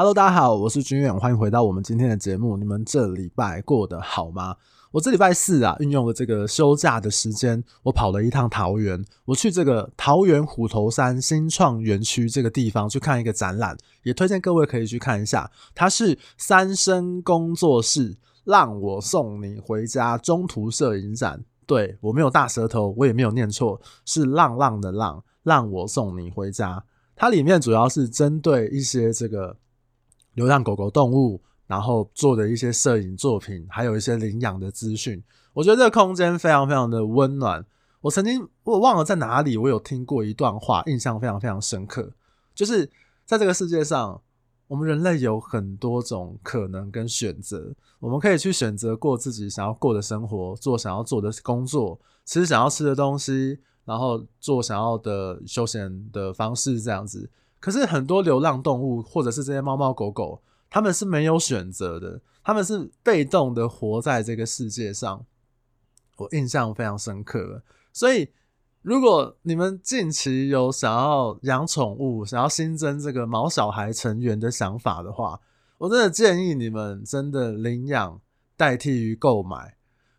Hello，大家好，我是军远，欢迎回到我们今天的节目。你们这礼拜过得好吗？我这礼拜四啊，运用了这个休假的时间，我跑了一趟桃园。我去这个桃园虎头山新创园区这个地方去看一个展览，也推荐各位可以去看一下。它是三生工作室让我送你回家中途摄影展。对，我没有大舌头，我也没有念错，是浪浪的浪，让我送你回家。它里面主要是针对一些这个。流浪狗狗动物，然后做的一些摄影作品，还有一些领养的资讯，我觉得这个空间非常非常的温暖。我曾经我忘了在哪里，我有听过一段话，印象非常非常深刻，就是在这个世界上，我们人类有很多种可能跟选择，我们可以去选择过自己想要过的生活，做想要做的工作，吃想要吃的东西，然后做想要的休闲的方式，这样子。可是很多流浪动物，或者是这些猫猫狗狗，他们是没有选择的，他们是被动的活在这个世界上。我印象非常深刻，所以如果你们近期有想要养宠物、想要新增这个毛小孩成员的想法的话，我真的建议你们真的领养代替于购买。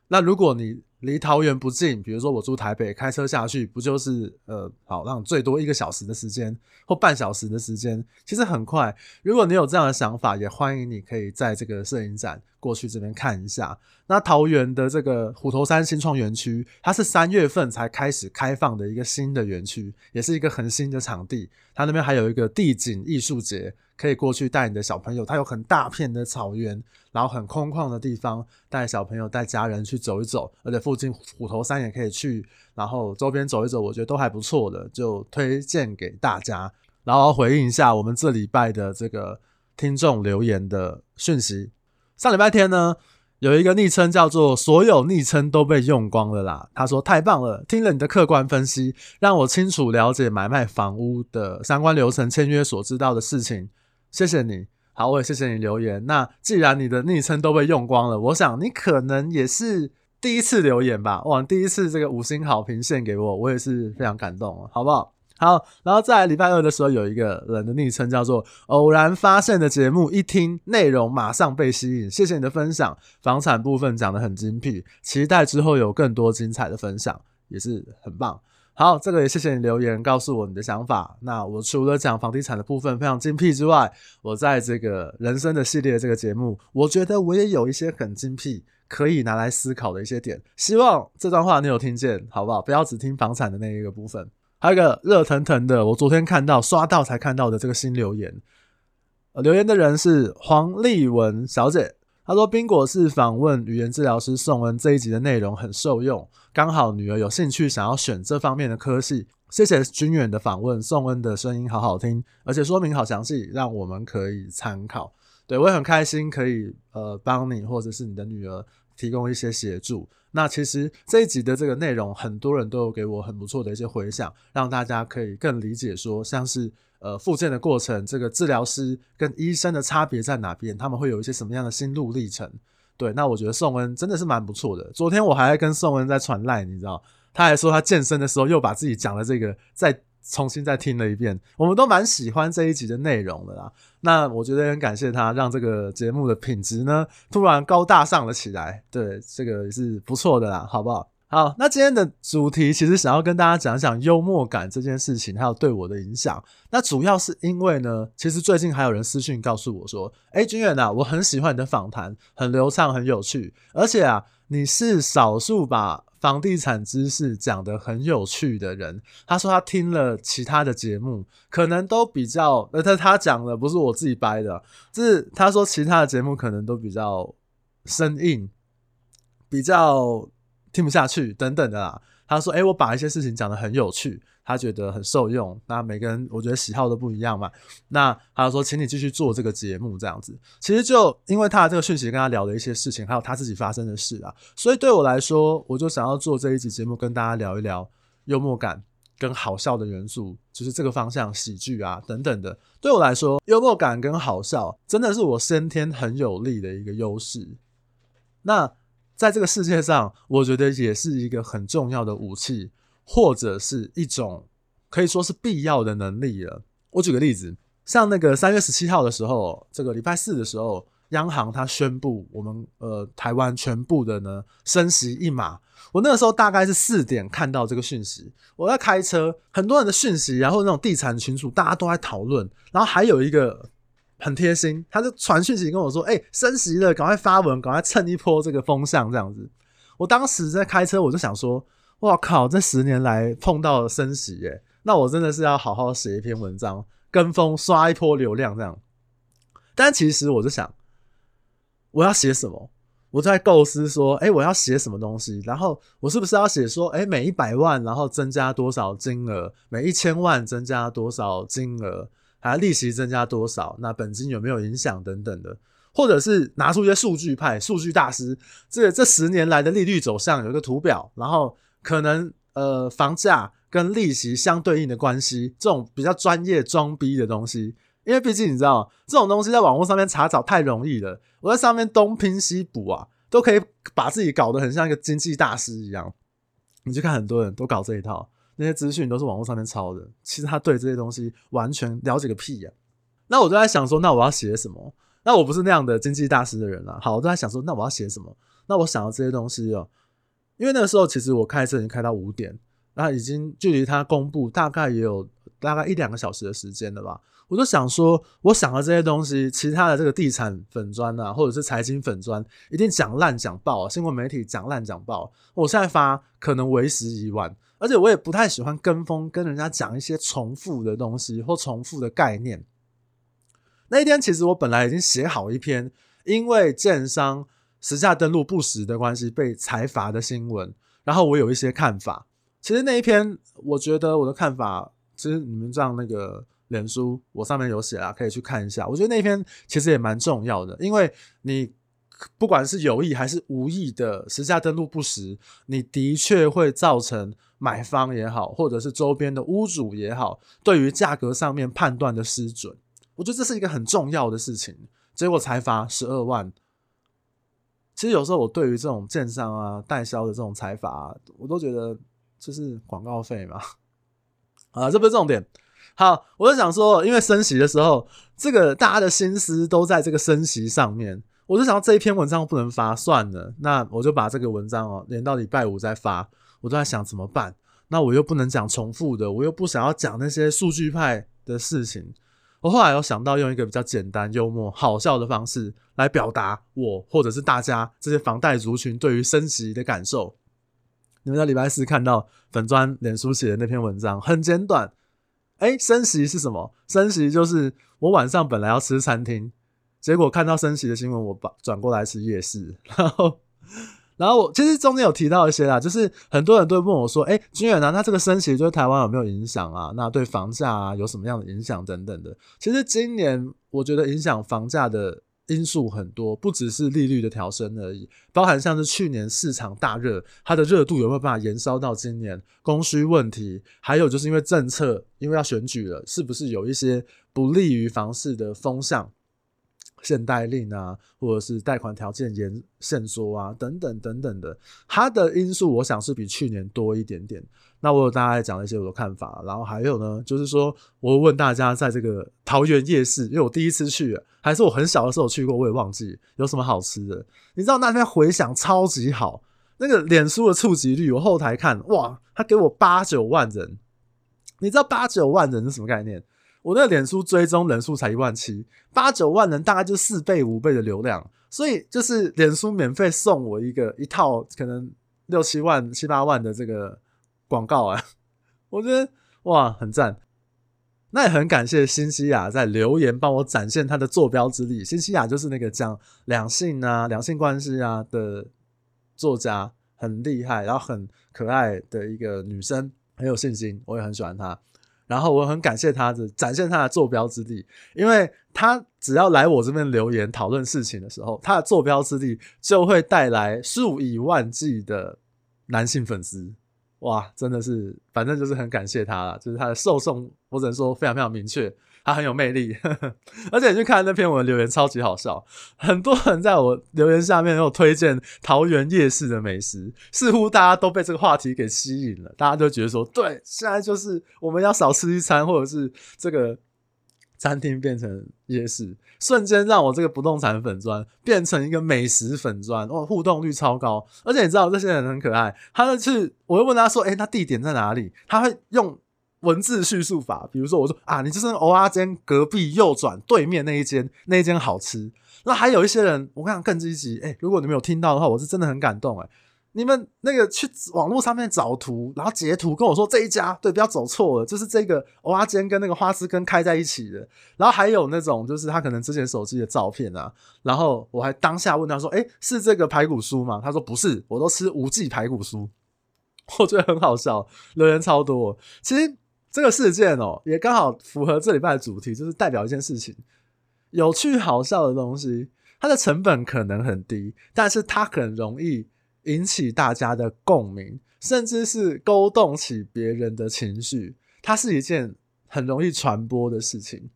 那如果你离桃园不近，比如说我住台北，开车下去不就是呃，好让最多一个小时的时间或半小时的时间，其实很快。如果你有这样的想法，也欢迎你可以在这个摄影展过去这边看一下。那桃园的这个虎头山新创园区，它是三月份才开始开放的一个新的园区，也是一个很新的场地。它那边还有一个地景艺术节。可以过去带你的小朋友，它有很大片的草原，然后很空旷的地方，带小朋友、带家人去走一走，而且附近虎头山也可以去，然后周边走一走，我觉得都还不错的，就推荐给大家。然后回应一下我们这礼拜的这个听众留言的讯息。上礼拜天呢，有一个昵称叫做“所有昵称都被用光了啦”，他说太棒了，听了你的客观分析，让我清楚了解买卖房屋的相关流程、签约所知道的事情。谢谢你，好，我也谢谢你留言。那既然你的昵称都被用光了，我想你可能也是第一次留言吧？哇，第一次这个五星好评献给我，我也是非常感动，好不好？好，然后在礼拜二的时候，有一个人的昵称叫做“偶然发现的节目”，一听内容马上被吸引。谢谢你的分享，房产部分讲得很精辟，期待之后有更多精彩的分享，也是很棒。好，这个也谢谢你留言告诉我你的想法。那我除了讲房地产的部分非常精辟之外，我在这个人生的系列这个节目，我觉得我也有一些很精辟可以拿来思考的一些点。希望这段话你有听见，好不好？不要只听房产的那一个部分。还有一个热腾腾的，我昨天看到刷到才看到的这个新留言，留言的人是黄丽文小姐。她说：“宾果是访问语言治疗师宋恩这一集的内容很受用，刚好女儿有兴趣想要选这方面的科系。谢谢军远的访问，宋恩的声音好好听，而且说明好详细，让我们可以参考。对，我也很开心可以呃帮你或者是你的女儿提供一些协助。那其实这一集的这个内容，很多人都有给我很不错的一些回响，让大家可以更理解说像是。”呃，复健的过程，这个治疗师跟医生的差别在哪边？他们会有一些什么样的心路历程？对，那我觉得宋恩真的是蛮不错的。昨天我还在跟宋恩在传赖，你知道，他还说他健身的时候又把自己讲的这个在重新再听了一遍。我们都蛮喜欢这一集的内容的啦。那我觉得很感谢他，让这个节目的品质呢突然高大上了起来。对，这个也是不错的啦，好不好？好，那今天的主题其实想要跟大家讲讲幽默感这件事情，还有对我的影响。那主要是因为呢，其实最近还有人私讯告诉我说：“诶，君远啊，我很喜欢你的访谈，很流畅，很有趣，而且啊，你是少数把房地产知识讲的很有趣的人。”他说他听了其他的节目，可能都比较……呃，他他讲的不是我自己掰的，是他说其他的节目可能都比较生硬，比较。听不下去等等的啦。他说：“哎、我把一些事情讲得很有趣，他觉得很受用。那每个人我觉得喜好都不一样嘛。那他说，请你继续做这个节目这样子。其实就因为他的这个讯息，跟他聊的一些事情，还有他自己发生的事啊，所以对我来说，我就想要做这一集节目，跟大家聊一聊幽默感跟好笑的元素，就是这个方向，喜剧啊等等的。对我来说，幽默感跟好笑真的是我先天很有利的一个优势。那。在这个世界上，我觉得也是一个很重要的武器，或者是一种可以说是必要的能力了。我举个例子，像那个三月十七号的时候，这个礼拜四的时候，央行它宣布我们呃台湾全部的呢升息一码。我那个时候大概是四点看到这个讯息，我在开车，很多人的讯息，然后那种地产群组大家都在讨论，然后还有一个很贴心，他就传讯息跟我说：“哎、升息了，赶快发文，赶快蹭一波这个风向，这样子。”我当时在开车，我就想说：“哇靠，这十年来碰到了升息耶，那我真的是要好好写一篇文章，跟风刷一波流量这样。”但其实我就想，我要写什么？我在构思说，哎、我要写什么东西？然后我是不是要写说，哎、每一百万然后增加多少金额？每一千万增加多少金额？还利息增加多少？那本金有没有影响等等的？或者是拿出一些数据派、数据大师，这这十年来的利率走向有一个图表，然后可能呃房价跟利息相对应的关系，这种比较专业装逼的东西。因为毕竟你知道，这种东西在网络上面查找太容易了。我在上面东拼西补啊，都可以把自己搞得很像一个经济大师一样。你去看很多人都搞这一套，那些资讯都是网络上面抄的。其实他对这些东西完全了解个屁呀、那我就在想说，那我要写什么？那我不是那样的经济大师的人啊。好，我都在想说，那我要写什么？那我想到这些东西哦，因为那个时候其实我开车已经开到五点，那已经距离他公布大概也有大概一两个小时的时间了吧。我就想说，我想的这些东西，其他的这个地产粉砖啊，或者是财经粉砖，一定讲烂讲爆啊！新闻媒体讲烂讲爆，我现在发可能为时已晚，而且我也不太喜欢跟风，跟人家讲一些重复的东西或重复的概念。那一天其实我本来已经写好一篇，因为建商实价登录不实的关系被裁罚的新闻，然后我有一些看法。其实那一篇，我觉得我的看法，其实你们这样那个。脸书我上面有写啊，可以去看一下。我觉得那篇其实也蛮重要的，因为你不管是有意还是无意的实价登录不实，你的确会造成买方也好，或者是周边的屋主也好，对于价格上面判断的失准。我觉得这是一个很重要的事情。结果裁罚十二万，其实有时候我对于这种建商啊、代销的这种财阀，我都觉得就是广告费嘛。啊，这不是重点。好，我就想说，因为升息的时候，这个大家的心思都在这个升息上面，我就想到这一篇文章不能发，算了，那我就把这个文章哦连到礼拜五再发。我都在想怎么办，那我又不能讲重复的，我又不想要讲那些数据派的事情。我后来有想到用一个比较简单、幽默、好笑的方式来表达我或者是大家这些房贷族群对于升息的感受。你们在礼拜四看到粉专脸书写的那篇文章，很简短。哎，升息是什么？升息就是我晚上本来要吃餐厅，结果看到升息的新闻，我把转过来吃夜市。然后，然后我其实中间有提到一些啦，就是很多人都会问我说：“哎，军远啊，那这个升息对台湾有没有影响啊？那对房价啊有什么样的影响等等的？”其实今年我觉得影响房价的。因素很多，不只是利率的调升而已，包含像是去年市场大热，它的热度有没有办法延烧到今年？供需问题，还有就是因为政策，因为要选举了，是不是有一些不利于房市的风向？限贷令啊，或者是贷款条件严限缩啊，等等等等的，它的因素我想是比去年多一点点。那我有大概讲了一些我的看法，然后还有呢，就是说我问大家，在这个桃园夜市，因为我第一次去，还是我很小的时候去过，我也忘记有什么好吃的。你知道那天回响超级好，那个脸书的触及率，我后台看，哇，他给我八九万人。你知道八九万人是什么概念？我那个脸书追踪人数才一万七，八九万人大概就四倍五倍的流量，所以就是脸书免费送我一个一套可能六七万七八万的这个广告啊，我觉得哇很赞，那也很感谢新西亚在留言帮我展现他的坐标之力。新西亚就是那个讲两性啊两性关系啊的作家，很厉害，然后很可爱的一个女生，很有信心，我也很喜欢她。然后我很感谢他的展现他的坐标之地，因为他只要来我这边留言讨论事情的时候，他的坐标之地就会带来数以万计的男性粉丝，哇，真的是，反正就是很感谢他了，就是他的受众，我只能说非常非常明确。他很有魅力，而且你去看那篇文留言超级好笑，很多人在我留言下面有推荐桃园夜市的美食，似乎大家都被这个话题给吸引了，大家都觉得说，对，现在就是我们要少吃一餐，或者是这个餐厅变成夜市，瞬间让我这个不动产粉砖变成一个美食粉砖，哦，互动率超高。而且你知道这些人很可爱，他就去，我会问他说：“诶、欸，他地点在哪里？”他会用文字叙述法，比如说我说：“啊，你就是蚵仔煎隔壁右转对面那一间，那一间好吃。”那还有一些人，我跟你讲更积极，诶、如果你没有听到的话，我是真的很感动，诶。你们那个去网络上面找图，然后截图跟我说这一家对，不要走错了，就是这个蚵仔煎跟那个花枝羹开在一起的。然后还有那种就是他可能之前手机的照片啊，然后我还当下问他说：“哎，是这个排骨酥吗？”他说：“不是，我都吃无记排骨酥。”我觉得很好笑，留言超多。其实这个事件哦，也刚好符合这礼拜的主题，就是代表一件事情：有趣好笑的东西，它的成本可能很低，但是它很容易。引起大家的共鸣，甚至是勾动起别人的情绪，它是一件很容易传播的事情。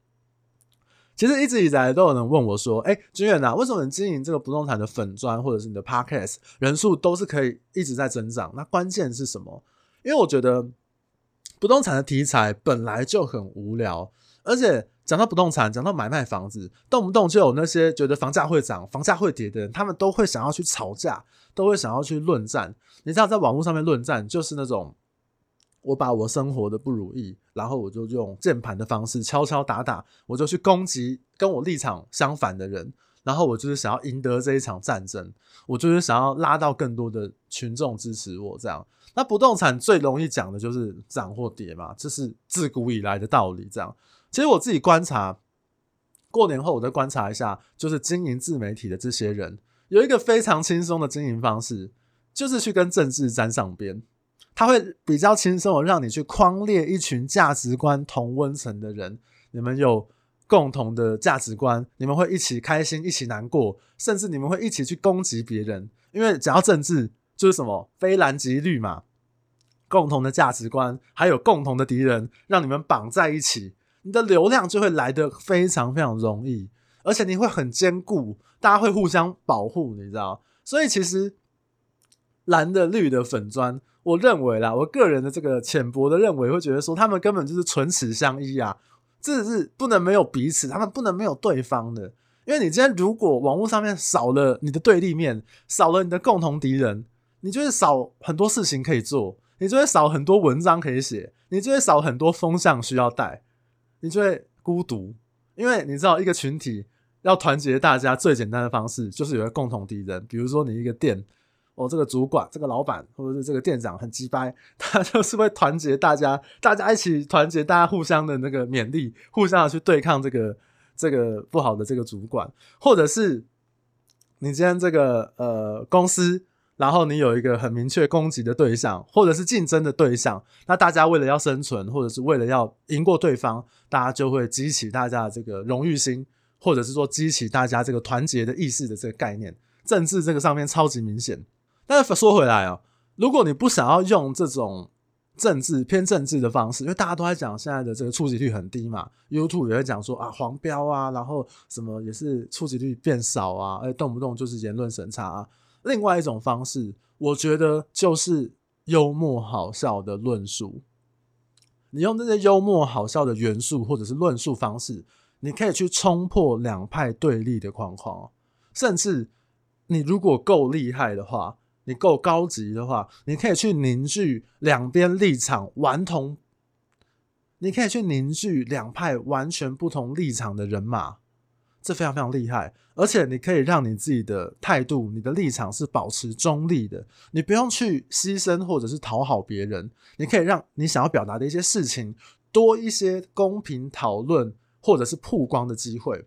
其实一直以来都有人问我说：“哎，君远呐，为什么你经营这个不动产的粉专或者是你的 Podcast 人数都是可以一直在增长？那关键是什么？”因为我觉得不动产的题材本来就很无聊，而且。讲到不动产，讲到买卖房子，动不动就有那些觉得房价会涨、房价会跌的人，他们都会想要去吵架，都会想要去论战。你知道，在网络上面论战，就是那种我把我生活的不如意，然后我就用键盘的方式敲敲打打，我就去攻击跟我立场相反的人，然后我就是想要赢得这一场战争，我就是想要拉到更多的群众支持我。这样，那不动产最容易讲的就是涨或跌嘛，这是自古以来的道理。这样。其实我自己观察，过年后我再观察一下，就是经营自媒体的这些人，有一个非常轻松的经营方式，就是去跟政治沾上边。他会比较轻松的让你去框列一群价值观同温层的人，你们有共同的价值观，你们会一起开心，一起难过，甚至你们会一起去攻击别人。因为讲到政治，就是什么非蓝即绿嘛，共同的价值观还有共同的敌人，让你们绑在一起。你的流量就会来得非常非常容易，而且你会很坚固，大家会互相保护，你知道？所以其实蓝的绿的粉砖，我认为啦，我个人的这个浅薄的认为，会觉得说他们根本就是唇齿相依啊，这是不能没有彼此，他们不能没有对方的。因为你今天如果网络上面少了你的对立面，少了你的共同敌人，你就会少很多事情可以做，你就会少很多文章可以写，你就会少很多风向需要带。你就会孤独，因为你知道，一个群体要团结大家最简单的方式就是有个共同敌人。比如说，你一个店，哦，这个主管、这个老板或者是这个店长很鸡掰，他就是会团结大家，大家一起团结，大家互相的那个勉励，互相的去对抗这个这个不好的这个主管，或者是你今天这个呃公司。然后你有一个很明确攻击的对象，或者是竞争的对象，那大家为了要生存，或者是为了要赢过对方，大家就会激起大家的这个荣誉心，或者是说激起大家这个团结的意识的这个概念。政治这个上面超级明显。但是说回来啊，如果你不想要用这种政治偏政治的方式，因为大家都在讲现在的这个触及率很低嘛，YouTube 也会讲说啊黄标啊，然后什么也是触及率变少啊，而动不动就是言论审查啊。另外一种方式，我觉得就是幽默好笑的论述。你用这些幽默好笑的元素或者是论述方式，你可以去冲破两派对立的框框。甚至你如果够厉害的话，你够高级的话，你可以去凝聚两边立场完同，你可以去凝聚两派完全不同立场的人马。这非常非常厉害，而且你可以让你自己的态度、你的立场是保持中立的，你不用去牺牲或者是讨好别人，你可以让你想要表达的一些事情多一些公平讨论或者是曝光的机会。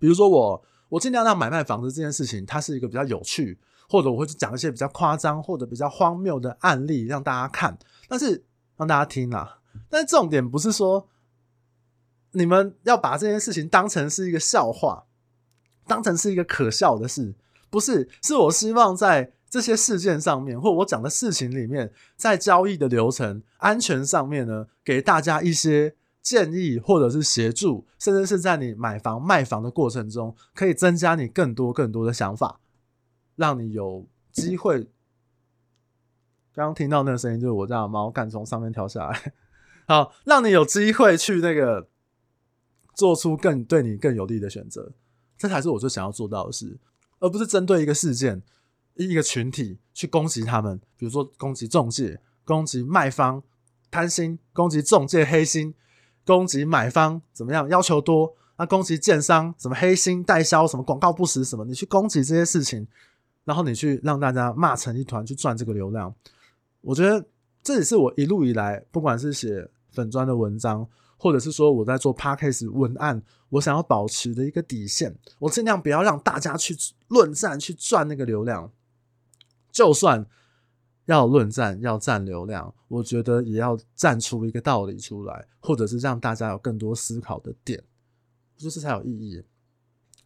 比如说我，我尽量让买卖房子这件事情，它是一个比较有趣，或者我会去讲一些比较夸张或者比较荒谬的案例让大家看，但是让大家听啊。但是重点不是说。你们要把这件事情当成是一个笑话，当成是一个可笑的事，不是？是我希望在这些事件上面，或我讲的事情里面，在交易的流程安全上面呢，给大家一些建议，或者是协助，甚至是在你买房卖房的过程中，可以增加你更多更多的想法，让你有机会。刚刚听到那个声音，就是我家的猫敢从上面跳下来，好，让你有机会去那个。做出更对你更有利的选择，这才是我最想要做到的事，而不是针对一个事件、一个群体去攻击他们，比如说攻击中介、攻击卖方贪心、攻击中介黑心、攻击买方怎么样要求多，那攻击建商什么黑心代销、什么广告不实什么，你去攻击这些事情，然后你去让大家骂成一团去赚这个流量，我觉得这也是我一路以来不管是写粉专的文章。或者是说我在做 podcast 文案，我想要保持的一个底线，我尽量不要让大家去论战去赚那个流量，就算要论战要占流量，我觉得也要站出一个道理出来，或者是让大家有更多思考的点，我觉得这才有意义。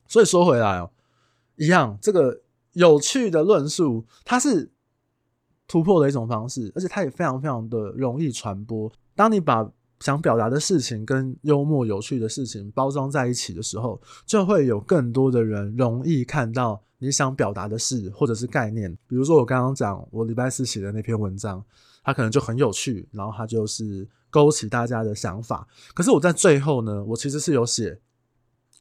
所以说回来哦，一样这个有趣的论述，它是突破的一种方式，而且它也非常非常的容易传播。当你把想表达的事情跟幽默有趣的事情包装在一起的时候，就会有更多的人容易看到你想表达的事或者是概念。比如说我刚刚讲我礼拜四写的那篇文章，它可能就很有趣，然后它就是勾起大家的想法。可是我在最后呢，我其实是有写，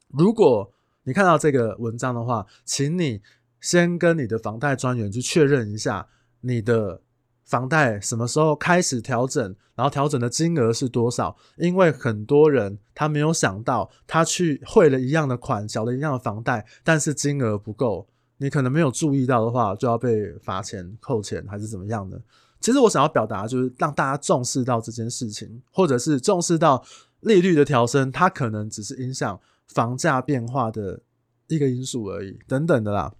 如果你看到这个文章的话，请你先跟你的房贷专员去确认一下你的。房贷什么时候开始调整？然后调整的金额是多少？因为很多人他没有想到，他去汇了一样的款，缴了一样的房贷，但是金额不够。你可能没有注意到的话，就要被罚钱、扣钱还是怎么样的。其实我想要表达就是让大家重视到这件事情，或者是重视到利率的调升，它可能只是影响房价变化的一个因素而已，等等的啦。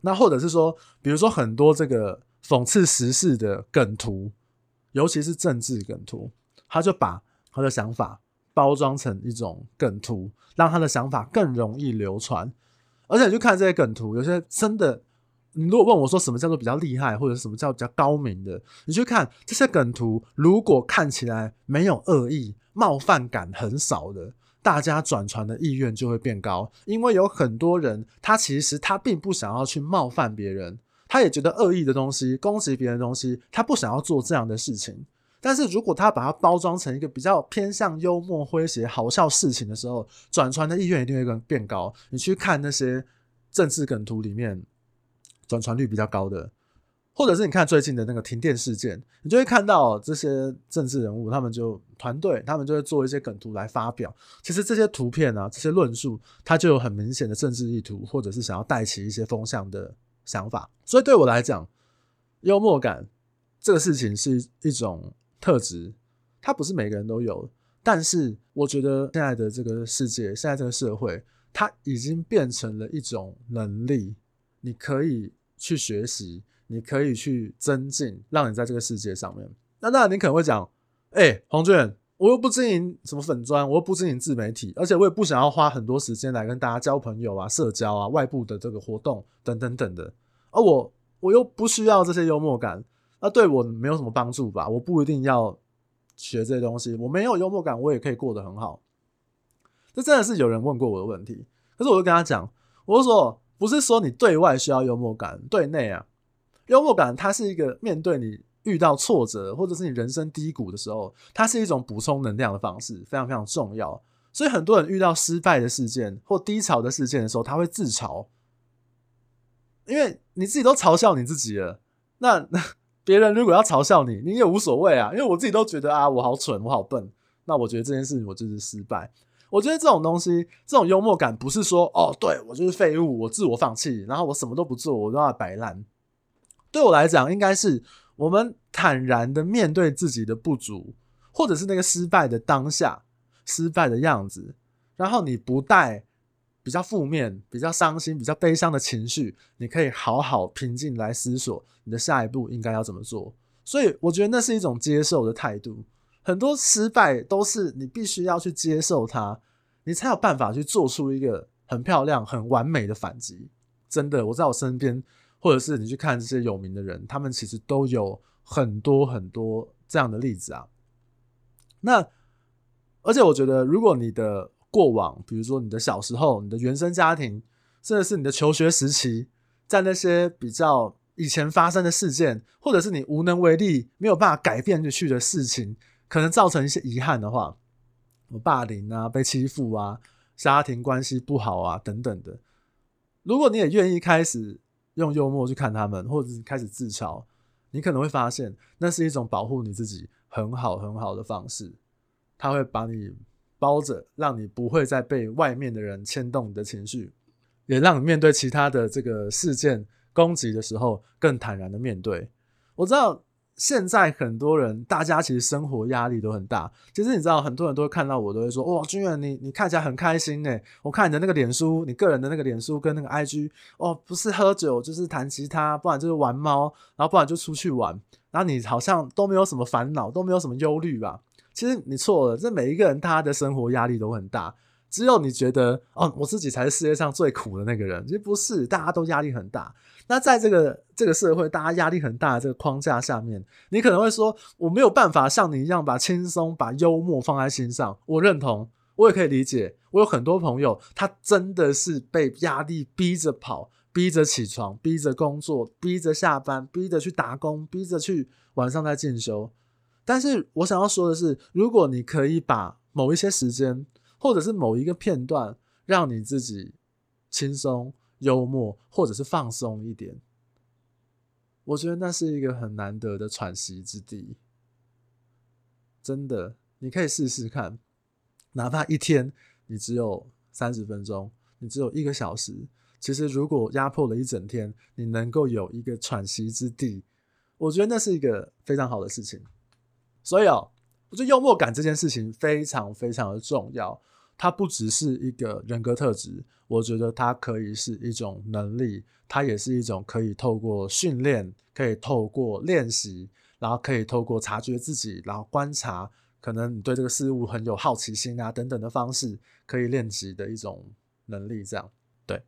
那或者是说，比如说很多这个。讽刺时事的梗图，尤其是政治梗图，他就把他的想法包装成一种梗图，让他的想法更容易流传。而且你去看这些梗图，有些真的，你如果问我说什么叫做比较厉害，或者什么叫比较高明的，你去看这些梗图，如果看起来没有恶意、冒犯感很少的，大家转传的意愿就会变高，因为有很多人他其实他并不想要去冒犯别人。他也觉得恶意的东西、攻击别人的东西，他不想要做这样的事情。但是如果他把它包装成一个比较偏向幽默、诙谐、好笑事情的时候，转传的意愿一定会更变高。你去看那些政治梗图里面，转传率比较高的，或者是你看最近的那个停电事件，你就会看到这些政治人物，他们就团队，他们就会做一些梗图来发表。其实这些图片啊，这些论述，它就有很明显的政治意图，或者是想要带起一些风向的。想法，所以对我来讲，幽默感这个事情是一种特质，它不是每个人都有。但是我觉得现在的这个世界，现在这个社会，它已经变成了一种能力，你可以去学习，你可以去增进，让你在这个世界上面。那那，你可能会讲，哎、黄俊，我又不经营什么粉砖，我又不经营自媒体，而且我也不想要花很多时间来跟大家交朋友啊、社交啊、外部的这个活动等等等的。而我我又不需要这些幽默感，那对我没有什么帮助吧？我不一定要学这些东西，我没有幽默感，我也可以过得很好。这真的是有人问过我的问题，可是我就跟他讲，我说，不是说你对外需要幽默感，对内啊，幽默感它是一个面对你遇到挫折或者是你人生低谷的时候，它是一种补充能量的方式，非常非常重要。所以很多人遇到失败的事件或低潮的事件的时候，他会自嘲。因为你自己都嘲笑你自己了，那别人如果要嘲笑你，你也无所谓啊。因为我自己都觉得啊，我好蠢，我好笨。那我觉得这件事情我就是失败。我觉得这种东西，这种幽默感，不是说哦，对，我就是废物，我自我放弃，然后我什么都不做，我都要摆烂。对我来讲，应该是我们坦然的面对自己的不足，或者是那个失败的当下，失败的样子，然后你不带。比较负面、比较伤心、比较悲伤的情绪，你可以好好平静来思索你的下一步应该要怎么做。所以我觉得那是一种接受的态度。很多失败都是你必须要去接受它，你才有办法去做出一个很漂亮、很完美的反击。真的，我在我身边，或者是你去看这些有名的人，他们其实都有很多很多这样的例子啊。那而且我觉得，如果你的过往，比如说你的小时候、你的原生家庭，甚至是你的求学时期，在那些比较以前发生的事件，或者是你无能为力、没有办法改变去的事情，可能造成一些遗憾的话，霸凌啊、被欺负啊、家庭关系不好啊等等的。如果你也愿意开始用幽默去看他们，或者是开始自嘲，你可能会发现那是一种保护你自己很好很好的方式。他会把你包着，让你不会再被外面的人牵动你的情绪，也让你面对其他的这个事件攻击的时候更坦然的面对。我知道。现在很多人，大家其实生活压力都很大。其实你知道，很多人都会看到我，都会说：“哇，君远，你你看起来很开心呢。我看你的那个脸书，你个人的那个脸书跟那个 IG，哦，不是喝酒就是弹吉他，不然就是玩猫，然后不然就出去玩。然后你好像都没有什么烦恼，都没有什么忧虑吧？其实你错了，这每一个人他的生活压力都很大。只有你觉得，哦，我自己才是世界上最苦的那个人。其实不是，大家都压力很大。”那在这个这个社会，大家压力很大的这个框架下面，你可能会说，我没有办法像你一样把轻松、把幽默放在心上。我认同，我也可以理解。我有很多朋友，他真的是被压力逼着跑，逼着起床，逼着工作，逼着下班，逼着去打工，逼着去晚上再进修。但是我想要说的是，如果你可以把某一些时间，或者是某一个片段，让你自己轻松。幽默，或者是放松一点，我觉得那是一个很难得的喘息之地。真的，你可以试试看，哪怕一天你只有三十分钟，你只有一个小时，其实如果压迫了一整天，你能够有一个喘息之地，我觉得那是一个非常好的事情。所以哦，我觉得幽默感这件事情非常非常的重要。它不只是一个人格特质，我觉得它可以是一种能力，它也是一种可以透过训练、可以透过练习，然后可以透过察觉自己，然后观察，可能你对这个事物很有好奇心啊等等的方式，可以练习的一种能力。这样，对。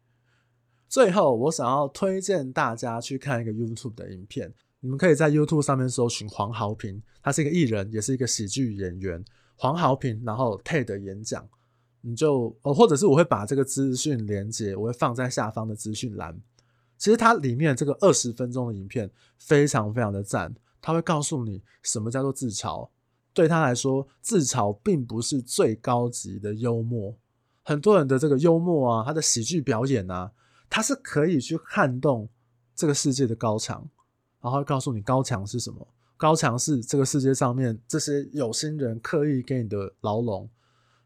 最后，我想要推荐大家去看一个 YouTube 的影片，你们可以在 YouTube 上面搜寻黄豪平，他是一个艺人，也是一个喜剧演员。黄豪平，然后 TED 演讲。你就哦，或者是我会把这个资讯连接，我会放在下方的资讯栏。其实它里面这个二十分钟的影片非常非常的赞，它会告诉你什么叫做自嘲。对他来说，自嘲并不是最高级的幽默。很多人的这个幽默啊，他的喜剧表演啊，他是可以去撼动这个世界的高墙，然后会告诉你高墙是什么？高墙是这个世界上面这些有心人刻意给你的牢笼。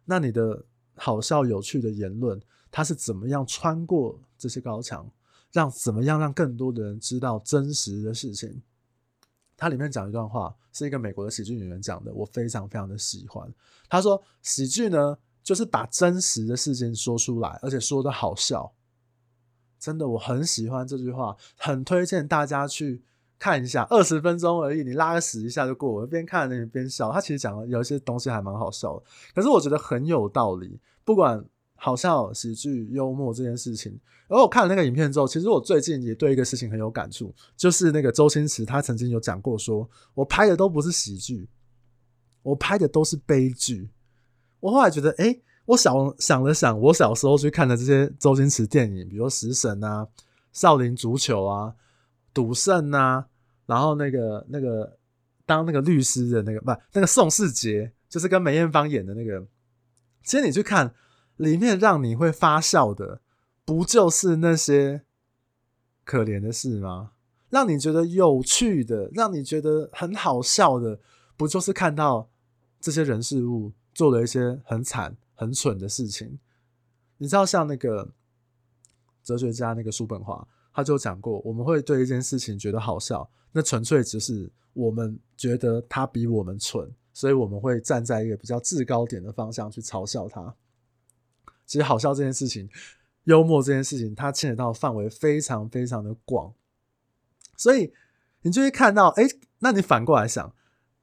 那你的。好笑有趣的言论，他是怎么样穿过这些高墙，让怎么样让更多的人知道真实的事情？它里面讲一段话，是一个美国的喜剧演员讲的，我非常非常的喜欢。他说：“喜剧呢，就是把真实的事情说出来，而且说的好笑。”真的，我很喜欢这句话，很推荐大家去看一下，二十分钟而已，你拉个屎一下就过我，边看那边笑。他其实讲的有一些东西还蛮好笑的，可是我觉得很有道理。不管好笑、喜剧、幽默这件事情，而我看了那个影片之后，其实我最近也对一个事情很有感触，就是那个周星驰他曾经有讲过说，我拍的都不是喜剧，我拍的都是悲剧。我后来觉得，哎、我想想了想，我小时候去看的这些周星驰电影，比如《食神》啊，《少林足球》啊。赌圣啊，然后那个那个当那个律师的那个不，那个宋世杰，就是跟梅艳芳演的那个。其实你去看里面，让你会发笑的，不就是那些可怜的事吗？让你觉得有趣的，让你觉得很好笑的，不就是看到这些人事物做了一些很惨、很蠢的事情？你知道，像那个哲学家那个叔本华。他就讲过，我们会对一件事情觉得好笑，那纯粹只是我们觉得他比我们蠢，所以我们会站在一个比较制高点的方向去嘲笑他。其实好笑这件事情，幽默这件事情，它牵扯到范围非常非常的广，所以你就会看到，哎，那你反过来想。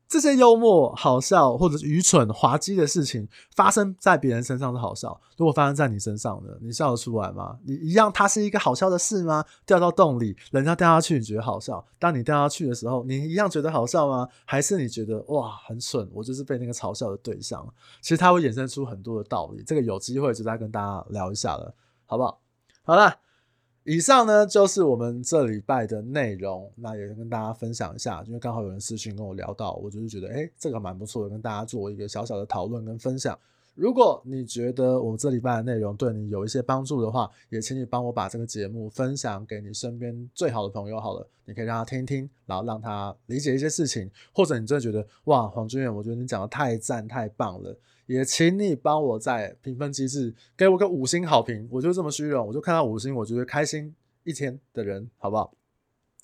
这些幽默、好笑或者是愚蠢、滑稽的事情发生在别人身上是好笑，如果发生在你身上呢？你笑得出来吗？你一样，它是一个好笑的事吗？掉到洞里，人家掉下去，你觉得好笑？当你掉下去的时候，你一样觉得好笑吗？还是你觉得哇，很蠢，我就是被那个嘲笑的对象？其实它会衍生出很多的道理，这个有机会就再跟大家聊一下了，好不好？好了。以上呢就是我们这礼拜的内容，那也跟大家分享一下，因为刚好有人私信跟我聊到，我就是觉得，诶，这个蛮不错的，跟大家做一个小小的讨论跟分享。如果你觉得我这礼拜的内容对你有一些帮助的话，也请你帮我把这个节目分享给你身边最好的朋友好了。你可以让他听一听，然后让他理解一些事情，或者你真的觉得哇，黄军远，我觉得你讲的太赞太棒了，也请你帮我在评分机制给我个五星好评。我就这么虚荣，我就看到五星，我觉得开心一天的人，好不好？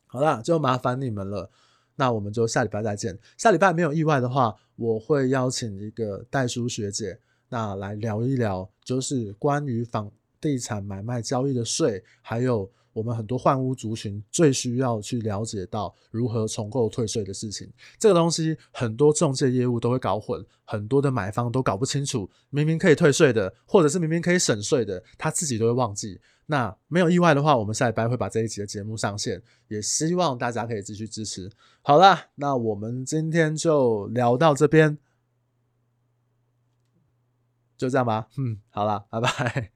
好啦，就麻烦你们了。那我们就下礼拜再见。下礼拜没有意外的话，我会邀请一个代书学姐。那来聊一聊，就是关于房地产买卖交易的税，还有我们很多换屋族群最需要去了解到如何重构退税的事情。这个东西很多中介业务都会搞混，很多的买方都搞不清楚，明明可以退税的，或者是明明可以省税的，他自己都会忘记。那没有意外的话，我们下礼拜会把这一集的节目上线，也希望大家可以继续支持。好啦，那我们今天就聊到这边。就这样吧，嗯，好了，拜拜。